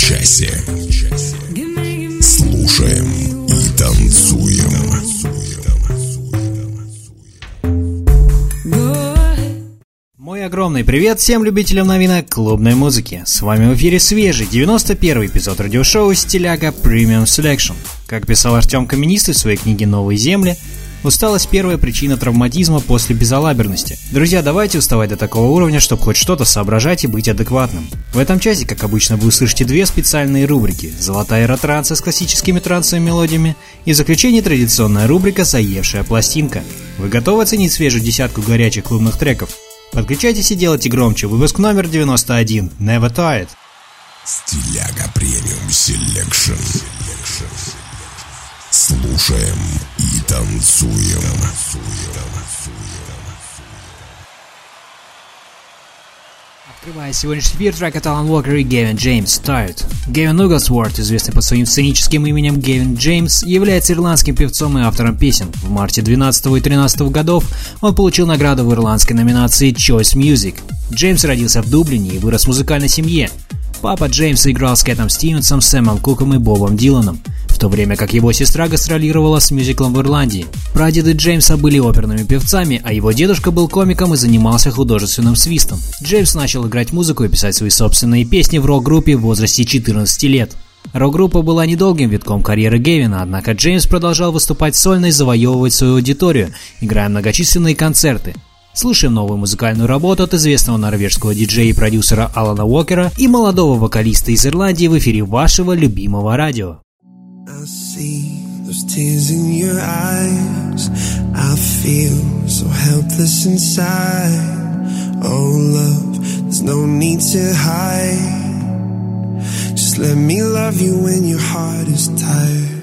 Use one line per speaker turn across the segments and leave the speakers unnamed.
Часе. Слушаем и танцуем.
Мой огромный привет всем любителям новинок клубной музыки. С вами в эфире свежий 91 эпизод радиошоу «Стиляга Premium Selection». Как писал Артем Каменистый в своей книге «Новые земли», усталость – первая причина травматизма после безалаберности. Друзья, давайте уставать до такого уровня, чтобы хоть что-то соображать и быть адекватным. В этом часе, как обычно, вы услышите две специальные рубрики «Золотая эра транса» с классическими трансовыми мелодиями и в заключение традиционная рубрика «Заевшая пластинка». Вы готовы оценить свежую десятку горячих клубных треков? Подключайтесь и делайте громче. Выпуск номер 91. Never Tired.
Стиляга Premium Selection. Слушаем и танцуем.
Открывая сегодняшний эфир трек от Алан Уокер и Гевин Джеймс «Tired». Гевин Углсворт, известный под своим сценическим именем Гевин Джеймс, является ирландским певцом и автором песен. В марте 12 и 13 годов он получил награду в ирландской номинации Choice Music. Джеймс родился в Дублине и вырос в музыкальной семье. Папа Джеймса играл с Кэтом Стивенсом, Сэмом Куком и Бобом Диланом, в то время как его сестра гастролировала с мюзиклом в Ирландии. Прадеды Джеймса были оперными певцами, а его дедушка был комиком и занимался художественным свистом. Джеймс начал играть музыку и писать свои собственные песни в рок-группе в возрасте 14 лет. Рок-группа была недолгим витком карьеры Гевина, однако Джеймс продолжал выступать сольно и завоевывать свою аудиторию, играя многочисленные концерты. Слушаем новую музыкальную работу от известного норвежского диджея и продюсера Алана Уокера и молодого вокалиста из Ирландии в эфире вашего любимого радио.
I see those tears in your eyes. I feel so helpless inside. Oh, love, there's no need to hide. Just let me love you when your heart is tired.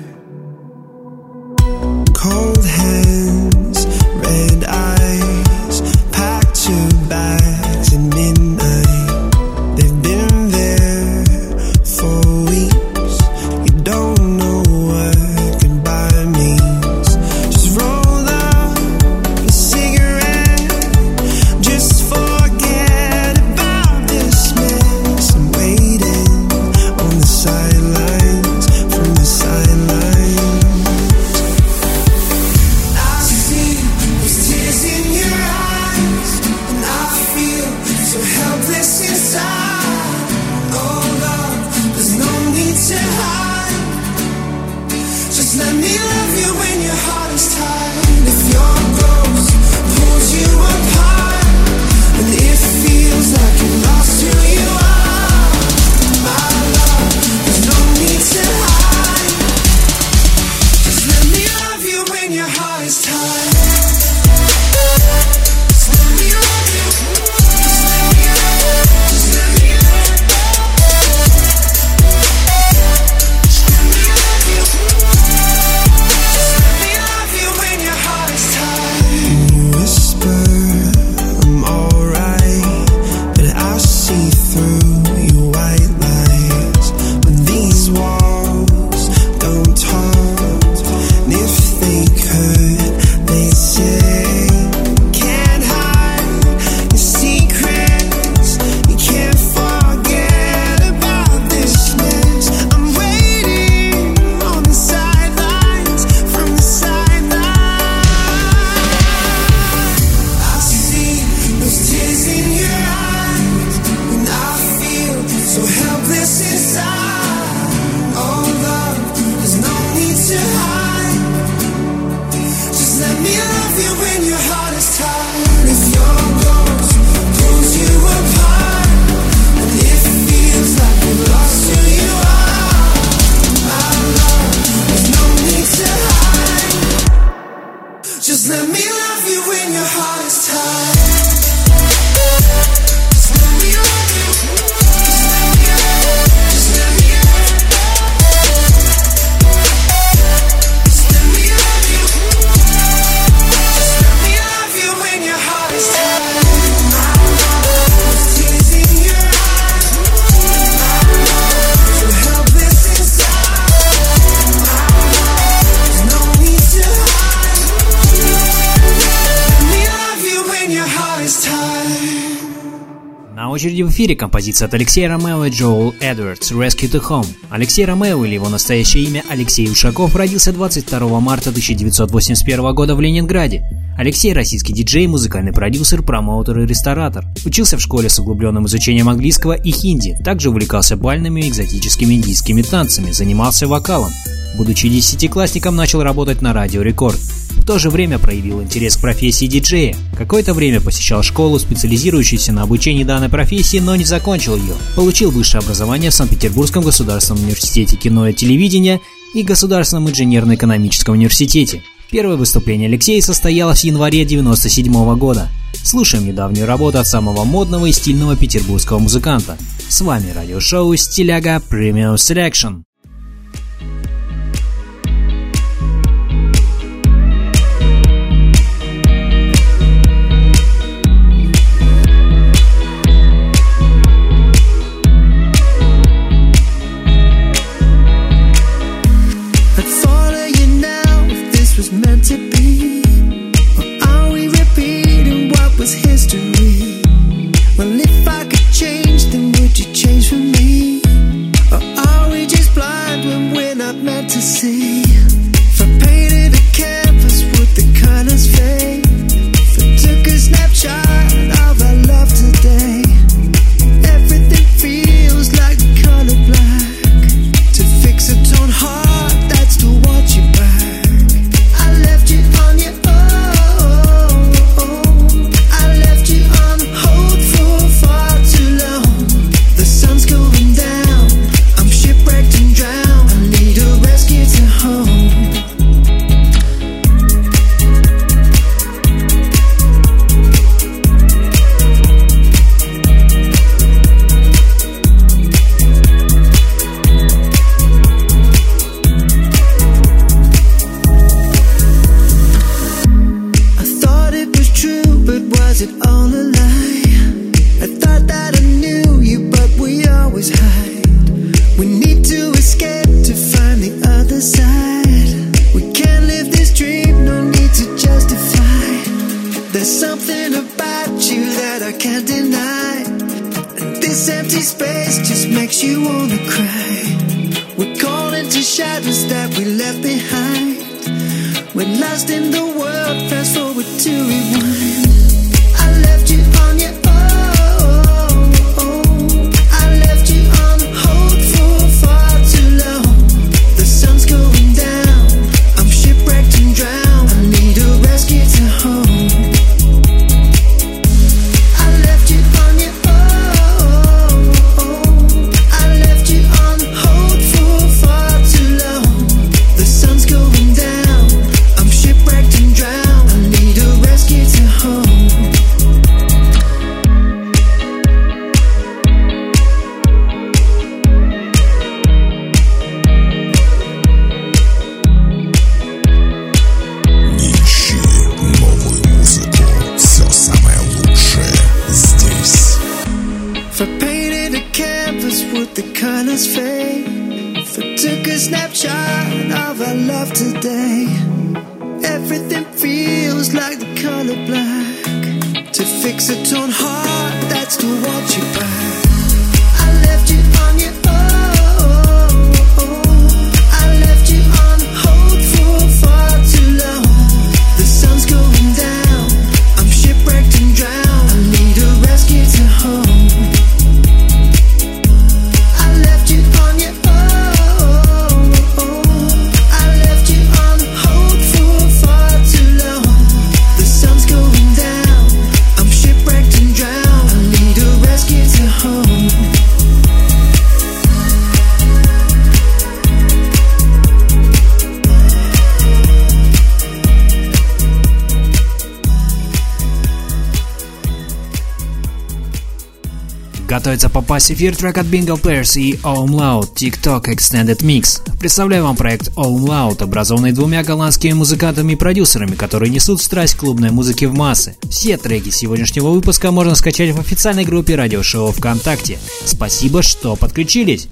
Cold hands, red eyes, packed your bags It's me.
Очереди в эфире композиция от Алексея Ромео и Джоэл Эдвардс «Rescue to Home». Алексей Ромео, или его настоящее имя Алексей Ушаков, родился 22 марта 1981 года в Ленинграде. Алексей – российский диджей, музыкальный продюсер, промоутер и ресторатор. Учился в школе с углубленным изучением английского и хинди, также увлекался бальными и экзотическими индийскими танцами, занимался вокалом. Будучи десятиклассником, начал работать на Радио Рекорд то же время проявил интерес к профессии диджея. Какое-то время посещал школу, специализирующуюся на обучении данной профессии, но не закончил ее. Получил высшее образование в Санкт-Петербургском государственном университете кино и телевидения и Государственном инженерно-экономическом университете. Первое выступление Алексея состоялось в январе 1997 года. Слушаем недавнюю работу от самого модного и стильного петербургского музыканта. С вами радиошоу «Стиляга Premium Selection».
that
we left behind. When lost in the world, fast forward to rewind. I left.
Попасть в трек от Bingo Players и Home Loud TikTok Extended Mix. Представляю вам проект Home Loud, образованный двумя голландскими музыкантами и продюсерами, которые несут страсть клубной музыки в массы. Все треки сегодняшнего выпуска можно скачать в официальной группе радиошоу ВКонтакте. Спасибо, что подключились!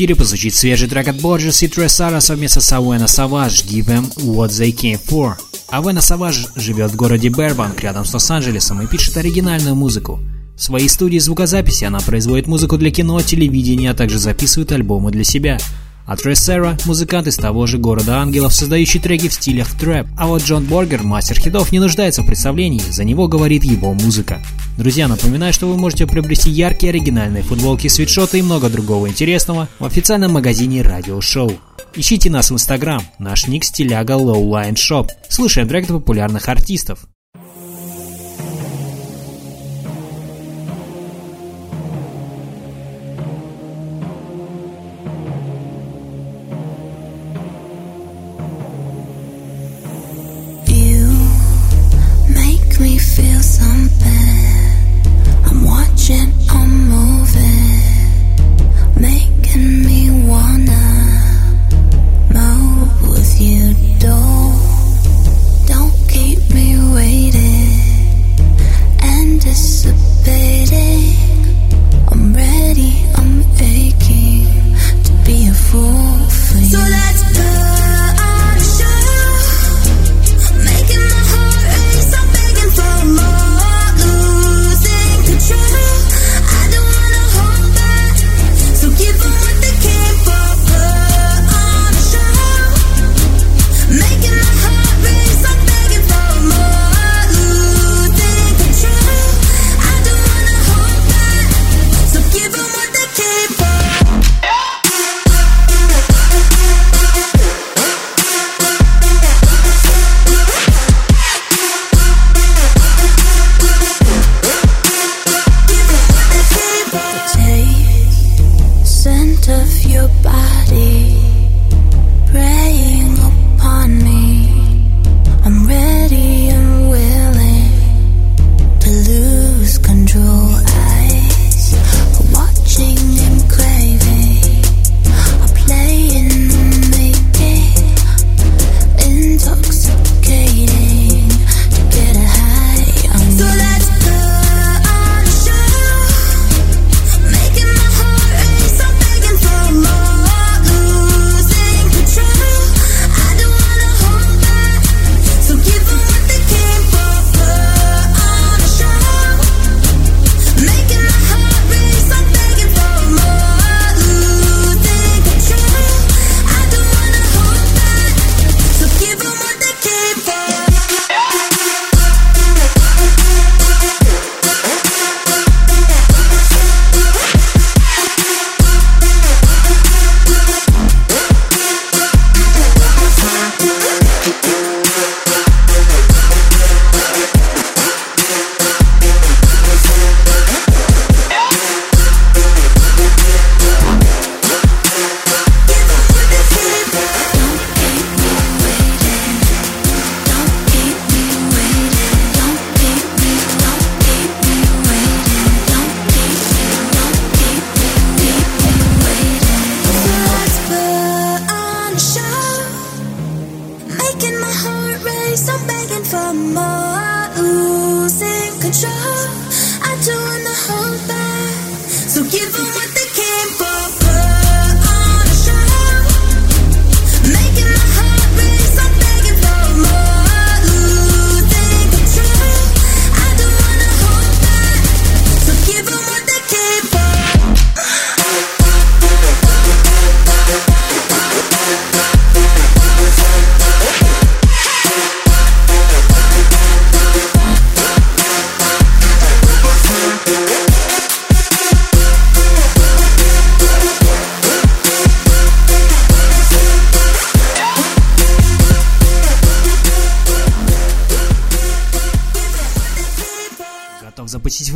Эфире позвучит свежий трек от Borges и Тресара совместно с Авена Savage «Give them what they came for». Авена Savage живет в городе Бербанк рядом с Лос-Анджелесом и пишет оригинальную музыку. В своей студии звукозаписи она производит музыку для кино, телевидения, а также записывает альбомы для себя – а Тресера – музыкант из того же города ангелов, создающий треки в стилях трэп. А вот Джон Боргер, мастер хитов, не нуждается в представлении, за него говорит его музыка. Друзья, напоминаю, что вы можете приобрести яркие оригинальные футболки, свитшоты и много другого интересного в официальном магазине Радио Шоу. Ищите нас в Инстаграм, наш ник стиляга Lowline Shop. Слушаем трек популярных артистов.
something.
I'm watching.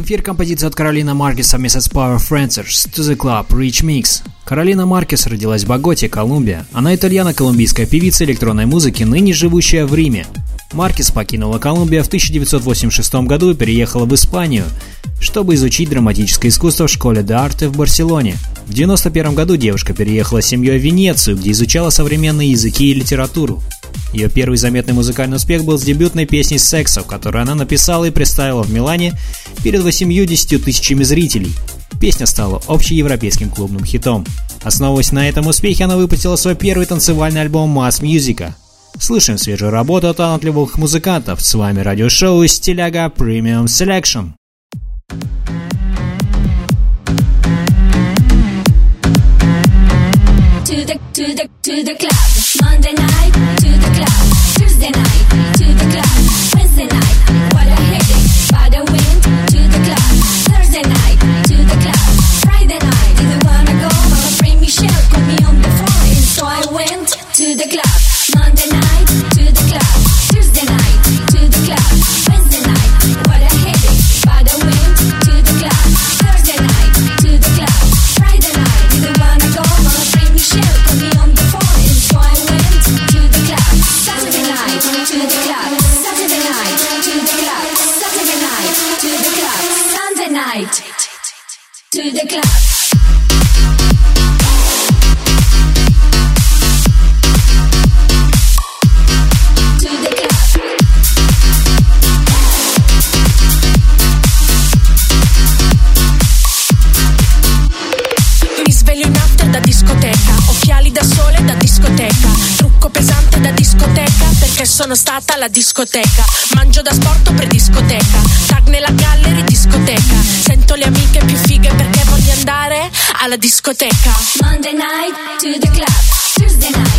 Эфир композицию от Каролина Маркес совместно с Power Francers To The Club Rich Mix. Каролина Маркес родилась в Боготе, Колумбия. Она итальяно-колумбийская певица электронной музыки, ныне живущая в Риме. Маркес покинула Колумбию в 1986 году и переехала в Испанию, чтобы изучить драматическое искусство в школе де арте в Барселоне. В 1991 году девушка переехала с семьей в Венецию, где изучала современные языки и литературу. Ее первый заметный музыкальный успех был с дебютной песней «Сексов», которую она написала и представила в Милане перед 80 тысячами зрителей. Песня стала общеевропейским клубным хитом. Основываясь на этом успехе, она выпустила свой первый танцевальный альбом «Mass Music». Слышим свежую работу талантливых музыкантов. С вами радиошоу «Стиляга Premium Selection».
To the, to the, to the club. Monday night, to the club. Tuesday night, to the club. Wednesday night,
stata alla discoteca, mangio da sport per discoteca, tag nella gallery discoteca, sento le amiche più fighe perché voglio andare alla discoteca.
Monday night to the club. Tuesday night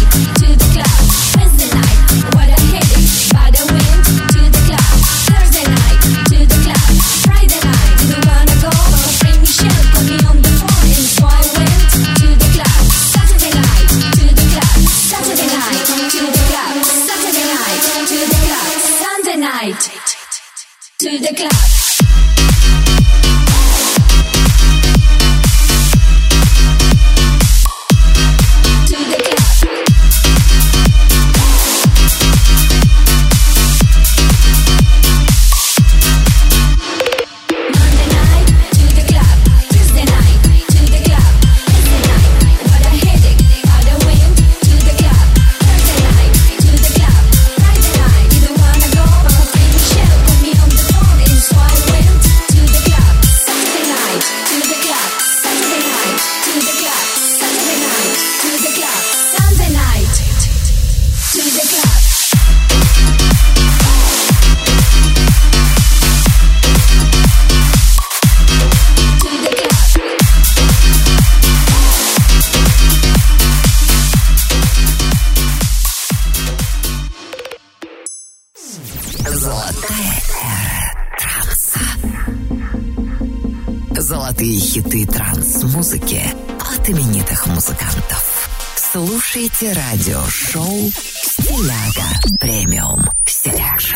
Слушайте радиошоу «Стиляга Premium Selection».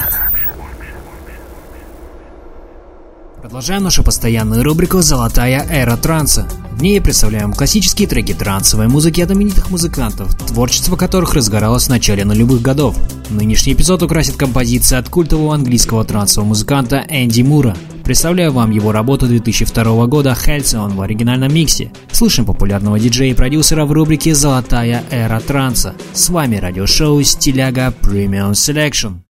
Продолжаем нашу постоянную рубрику «Золотая эра транса». Ней представляем классические треки трансовой музыки от именитых музыкантов, творчество которых разгоралось в начале нулевых годов. Нынешний эпизод украсит композиция от культового английского трансового музыканта Энди Мура. Представляю вам его работу 2002 года «Halcyon» в оригинальном миксе. Слышим популярного диджея и продюсера в рубрике «Золотая эра транса». С вами радиошоу «Стиляга Premium Selection».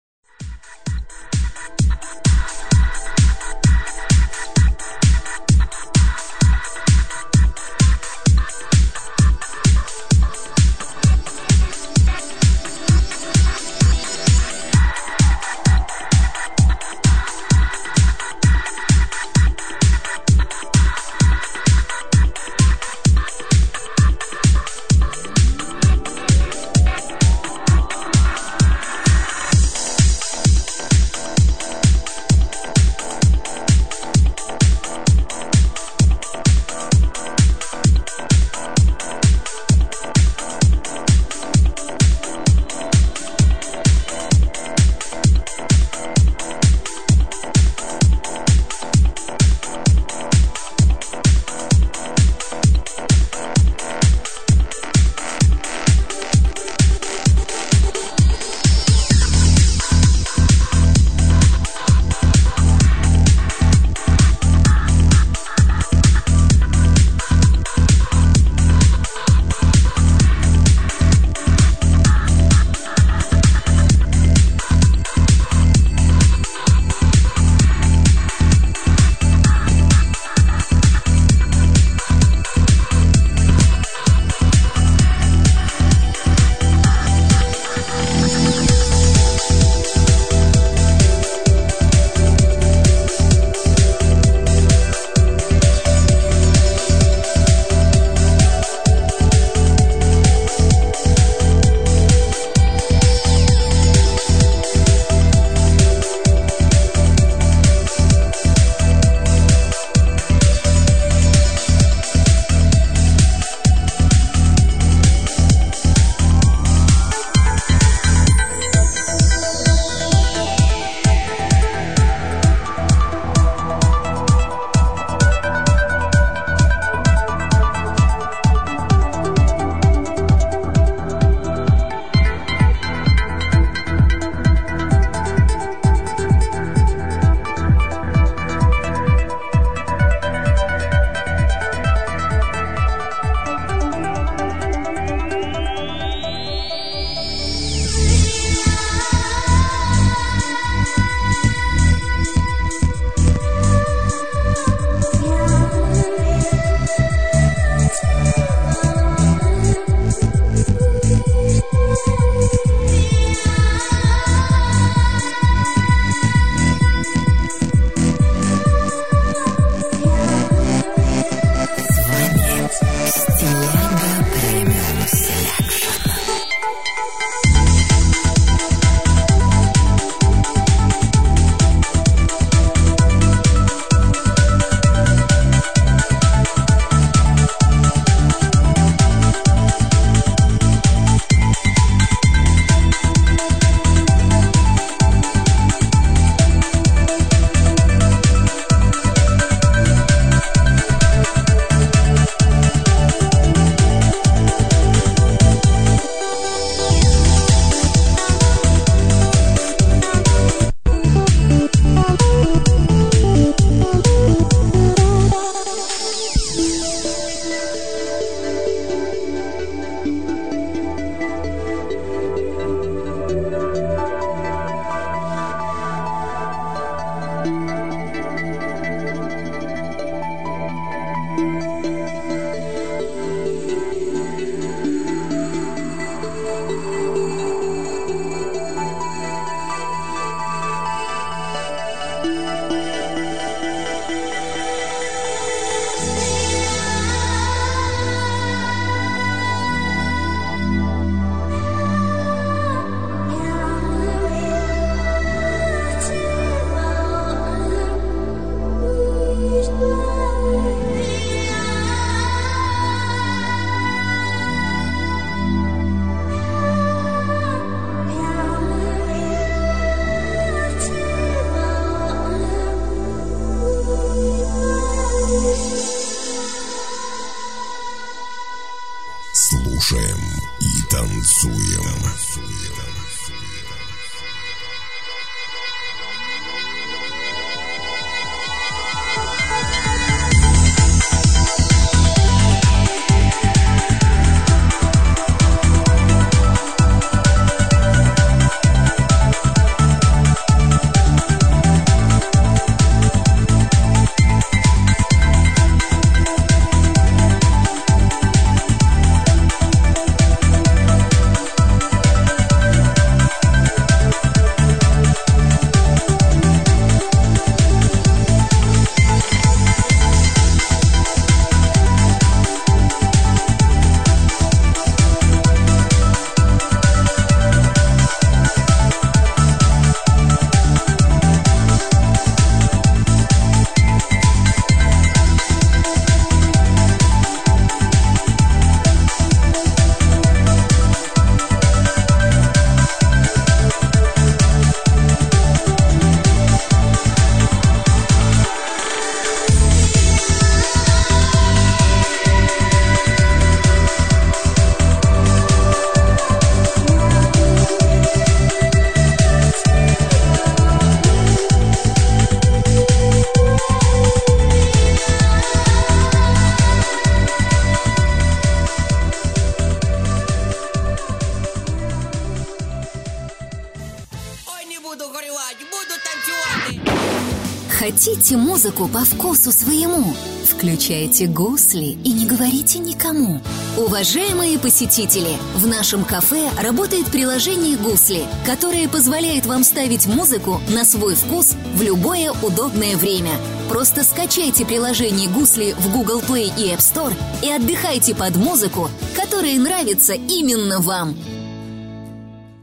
Хотите музыку по вкусу своему? Включайте гусли и не говорите никому. Уважаемые посетители, в нашем кафе работает приложение «Гусли», которое позволяет вам ставить музыку на свой вкус в любое удобное время. Просто скачайте приложение «Гусли» в Google Play и App Store и отдыхайте под музыку, которая нравится именно вам.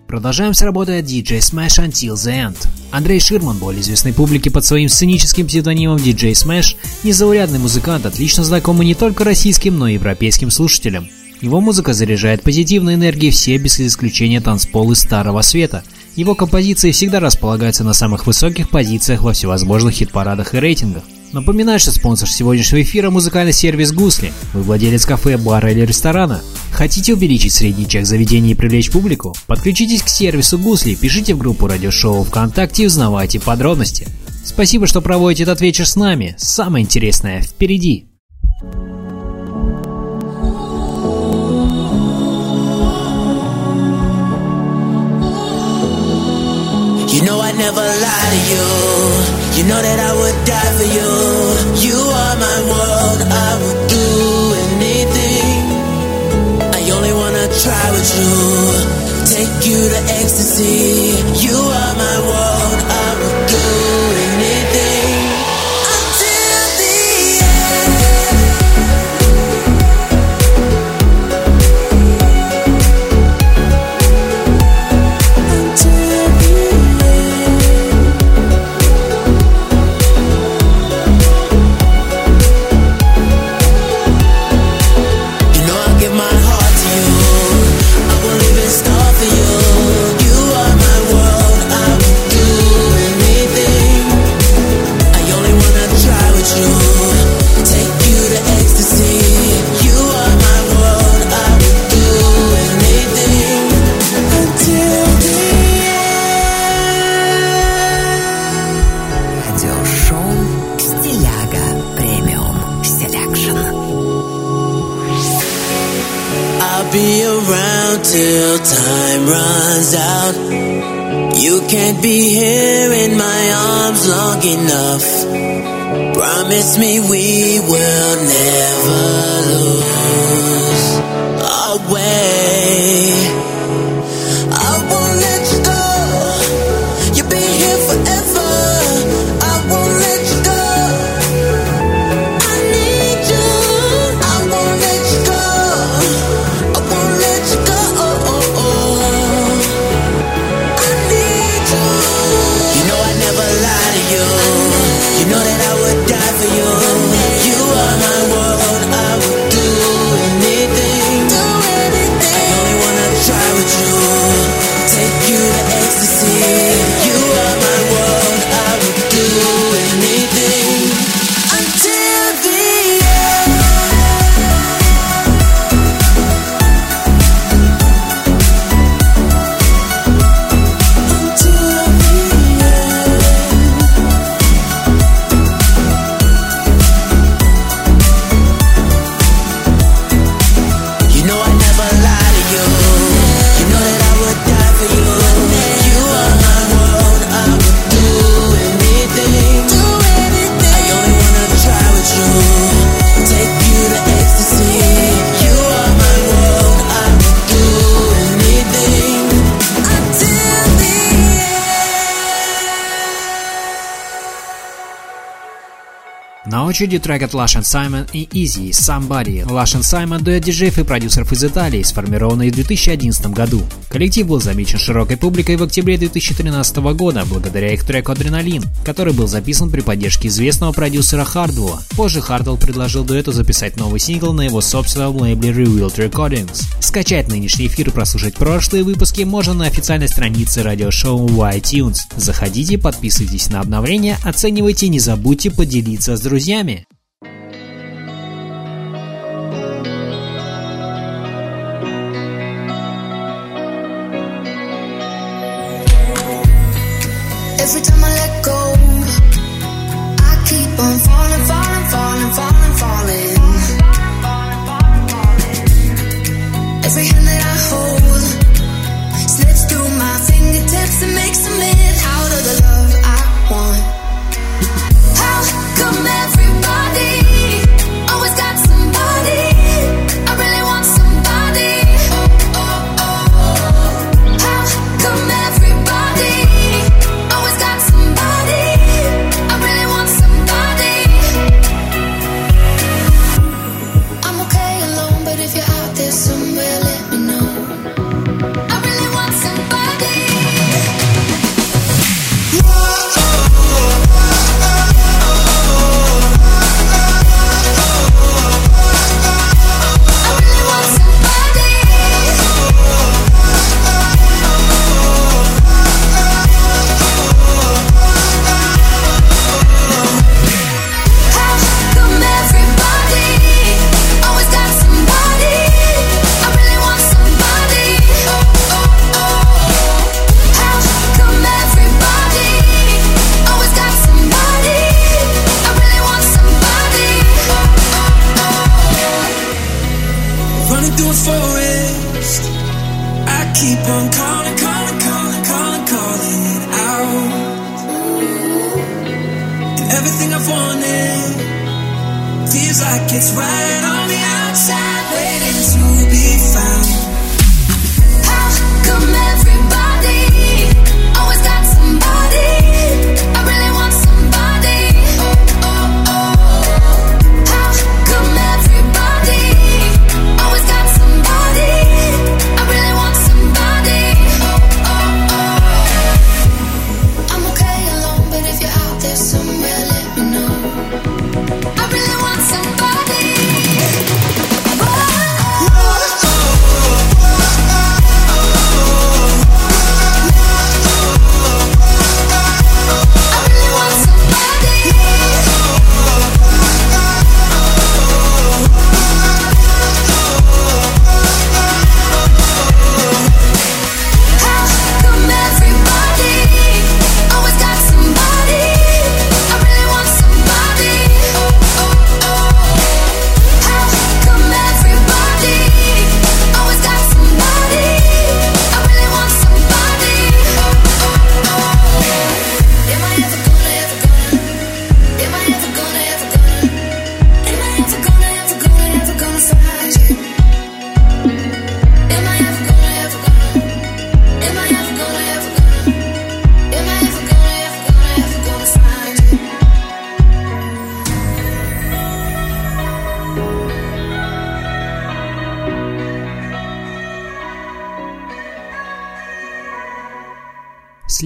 Продолжаем с работой от DJ Smash Until the End. Андрей Ширман, более известный публике под своим сценическим псевдонимом DJ Smash, незаурядный музыкант, отлично знакомый не только российским, но и европейским слушателям. Его музыка заряжает позитивной энергией все без исключения танцполы Старого Света. Его композиции всегда располагаются на самых высоких позициях во всевозможных хит-парадах и рейтингах. Напоминаю, что спонсор сегодняшнего эфира – музыкальный сервис «Гусли». Вы владелец кафе, бара или ресторана. Хотите увеличить средний чек заведения и привлечь публику? Подключитесь к сервису «Гусли», пишите в группу радиошоу ВКонтакте и узнавайте подробности. Спасибо, что проводите этот вечер с нами. Самое интересное впереди.
You know I never lie to you. You know that I would die for you. You are my world. I would do anything. I only wanna try with you. Take you to ecstasy. You are my world. I till time runs out. You can't be here in my arms long enough. Promise me we will never lose our way.
Очереди трек от Lush Simon и Easy Somebody. Lush Simon – дуэт диджеев и продюсеров из Италии, сформированный в 2011 году. Коллектив был замечен широкой публикой в октябре 2013 года благодаря их треку «Адреналин», который был записан при поддержке известного продюсера Хардвелла. Позже Хардвелл предложил дуэту записать новый сингл на его собственном лейбле Revealed Recordings. Скачать нынешний эфир и прослушать прошлые выпуски можно на официальной странице радиошоу iTunes. Заходите, подписывайтесь на обновления, оценивайте, не забудьте поделиться с друзьями.
Every time I let go, I keep on falling, falling, falling, falling, falling. Every hand that I hold slips through my fingertips and makes a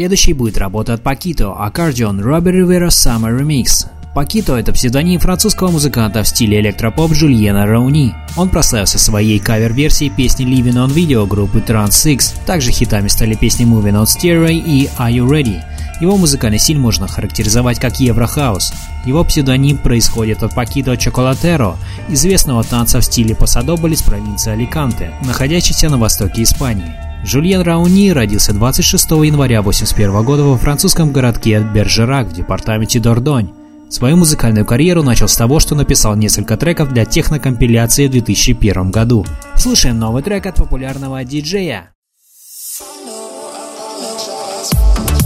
Следующей будет работа от Пакито, Accordion Робби Ривера Summer Remix. Пакито – это псевдоним французского музыканта в стиле электропоп Жульена Рауни. Он прославился своей кавер-версией песни Living on Video группы Trans 6. Также хитами стали песни Moving on Stairway и Are You Ready? Его музыкальный стиль можно характеризовать как еврохаус. Его псевдоним происходит от Пакито Чоколатеро, известного танца в стиле пасадобль из провинции Аликанте, находящейся на востоке Испании. Жульен Рауни родился 26 января 1981 года во французском городке Бержерак в департаменте Дордонь. Свою музыкальную карьеру начал с того, что написал несколько треков для технокомпиляции в 2001 году. Слушаем новый трек от популярного диджея.
How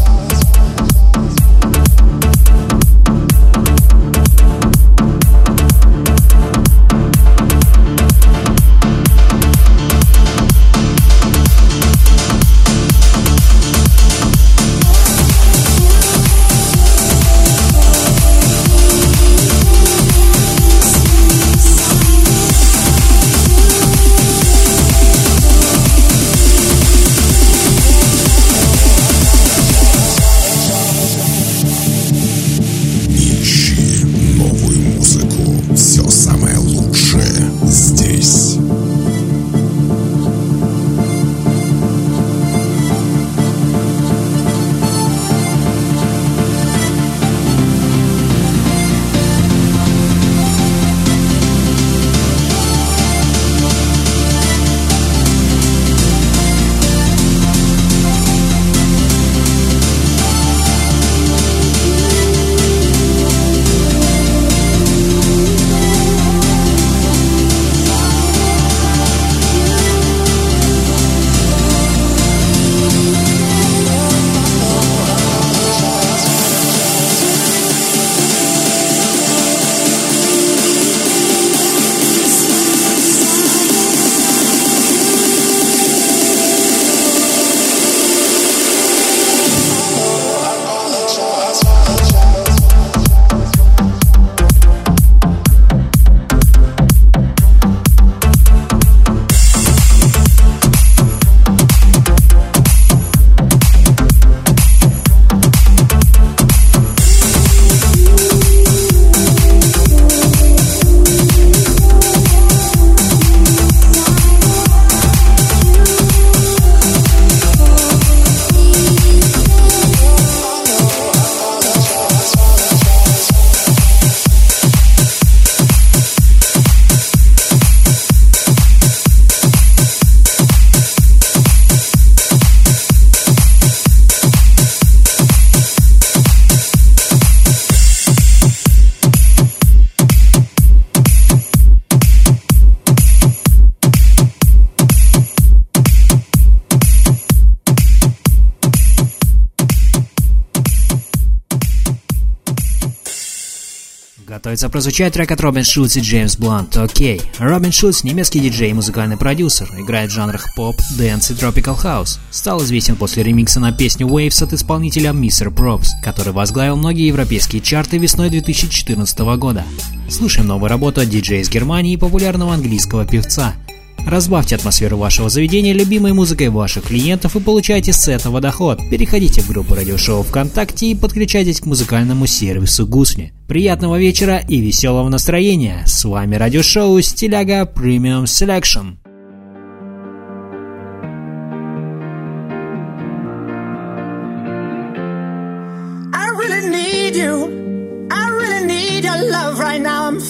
Готовится прозвучать трек от Робин Шульц и Джеймс Блант «OK». Робин Шульц – немецкий диджей и музыкальный продюсер, играет в жанрах поп, dance и tropical house. Стал известен после ремикса на песню Waves от исполнителя Mr. Probz, который возглавил многие европейские чарты весной 2014 года. Слушаем новую работу от диджея из Германии и популярного английского певца – Разбавьте атмосферу вашего заведения любимой музыкой ваших клиентов и получайте с этого доход. Переходите в группу радиошоу ВКонтакте и подключайтесь к музыкальному сервису Гусни. Приятного вечера и веселого настроения. С вами радиошоу Стиляга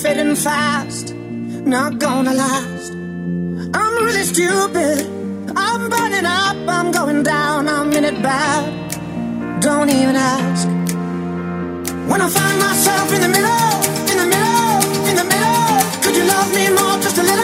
fading fast. Not gonna last. Really stupid. I'm burning up. I'm going down. I'm in it bad. Don't even ask. When I find myself in the middle, in the middle, in the middle, could you love me more? Just a little,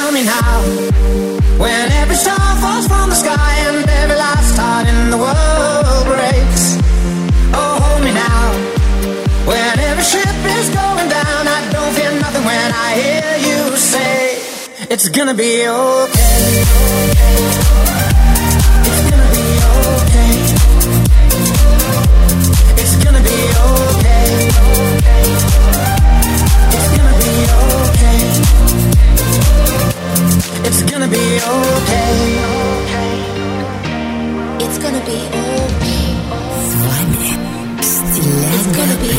Tell me now, when every star falls from the sky and every last heart in the world breaks. Oh, hold me now, when every ship is going down. I don't feel nothing when I hear you say it's gonna be okay. It's gonna be okay. It's gonna be okay. It's gonna be okay.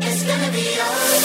It's gonna be alright.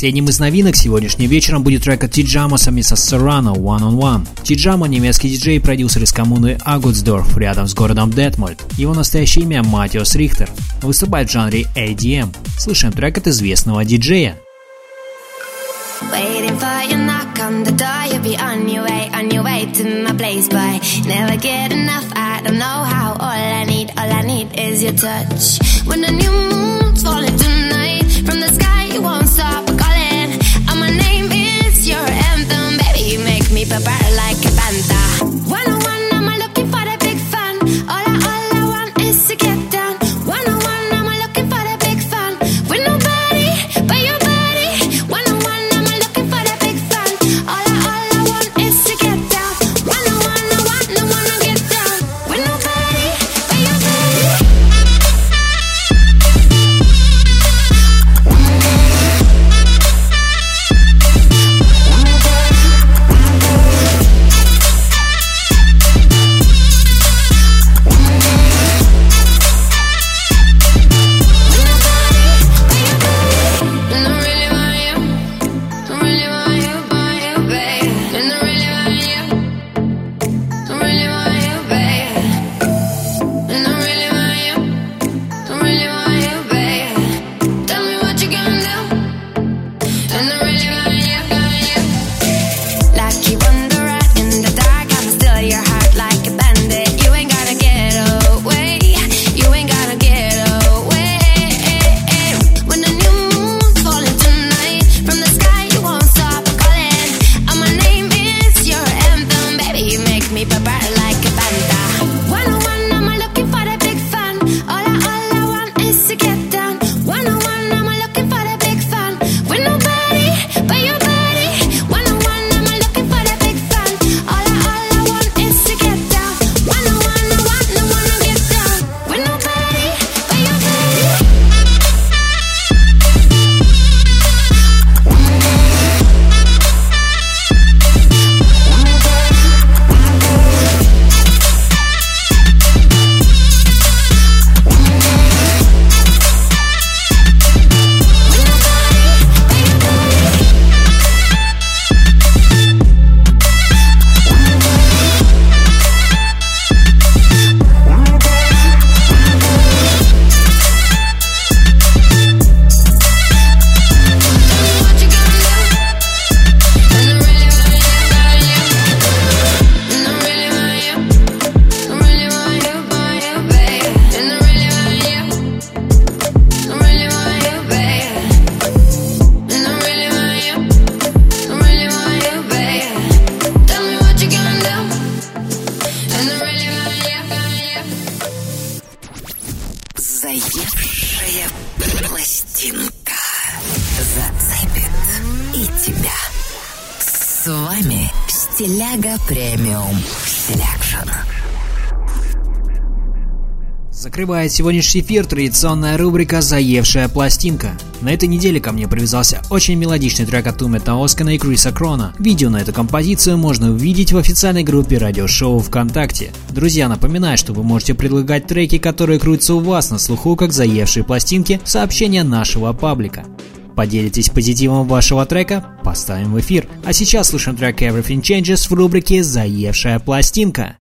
Последним из новинок сегодняшним вечером будет трек от Тиджама совместно с Serrano One on One. Тиджама – немецкий диджей и продюсер из коммуны Агутсдорф рядом с городом Детмольд. Его настоящее имя Матиос Рихтер. Выступает в жанре ADM. Слушаем трек от известного диджея.
Waiting for your knock on the door, you'll be on your way, on your way to my place, boy. Never get enough, I don't know how. All I need, all I need is your touch. When the new moon's falling tonight, from the sky
открывает сегодняшний эфир традиционная рубрика «Заевшая пластинка». На этой неделе ко мне привязался очень мелодичный трек от Умета Оскана и Криса Крона. Видео на эту композицию можно увидеть в официальной группе радиошоу ВКонтакте. Друзья, напоминаю, что вы можете предлагать треки, которые крутятся у вас на слуху, как «Заевшие пластинки» в сообщения нашего паблика. Поделитесь позитивом вашего трека, поставим в эфир. А сейчас слушаем трек Everything Changes в рубрике «Заевшая пластинка».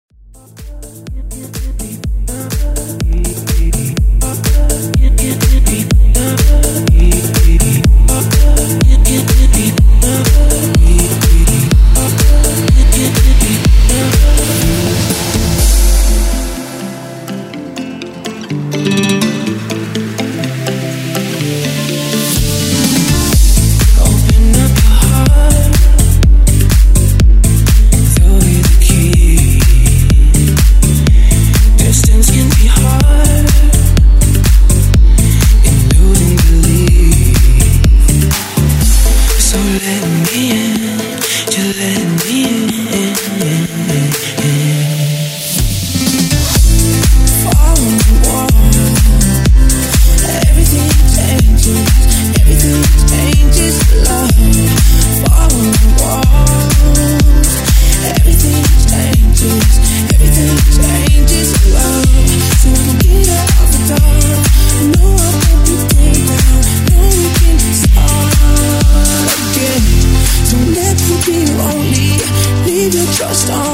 you trust on.